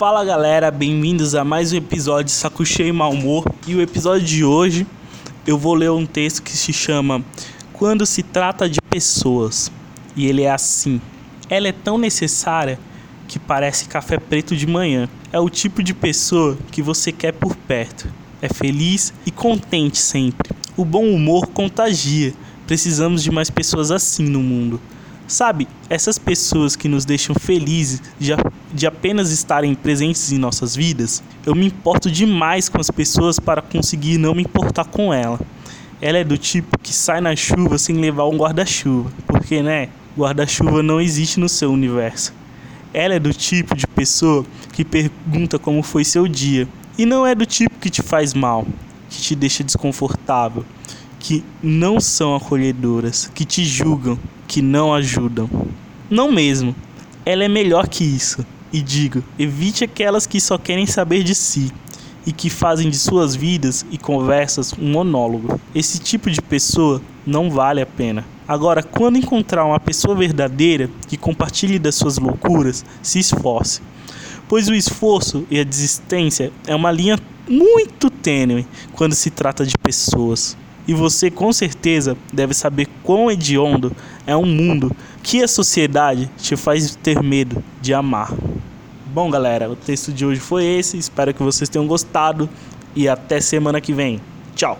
Fala galera, bem-vindos a mais um episódio de Saco Cheio e Mal Humor. E o episódio de hoje eu vou ler um texto que se chama Quando se trata de pessoas. E ele é assim: Ela é tão necessária que parece café preto de manhã. É o tipo de pessoa que você quer por perto. É feliz e contente sempre. O bom humor contagia. Precisamos de mais pessoas assim no mundo. Sabe, essas pessoas que nos deixam felizes de, de apenas estarem presentes em nossas vidas, eu me importo demais com as pessoas para conseguir não me importar com ela. Ela é do tipo que sai na chuva sem levar um guarda-chuva, porque, né, guarda-chuva não existe no seu universo. Ela é do tipo de pessoa que pergunta como foi seu dia, e não é do tipo que te faz mal, que te deixa desconfortável, que não são acolhedoras, que te julgam, que não ajudam. Não mesmo. Ela é melhor que isso. E digo, evite aquelas que só querem saber de si e que fazem de suas vidas e conversas um monólogo. Esse tipo de pessoa não vale a pena. Agora, quando encontrar uma pessoa verdadeira que compartilhe das suas loucuras, se esforce. Pois o esforço e a desistência é uma linha muito tênue quando se trata de pessoas. E você com certeza deve saber quão hediondo é um mundo que a sociedade te faz ter medo de amar. Bom, galera, o texto de hoje foi esse. Espero que vocês tenham gostado e até semana que vem. Tchau.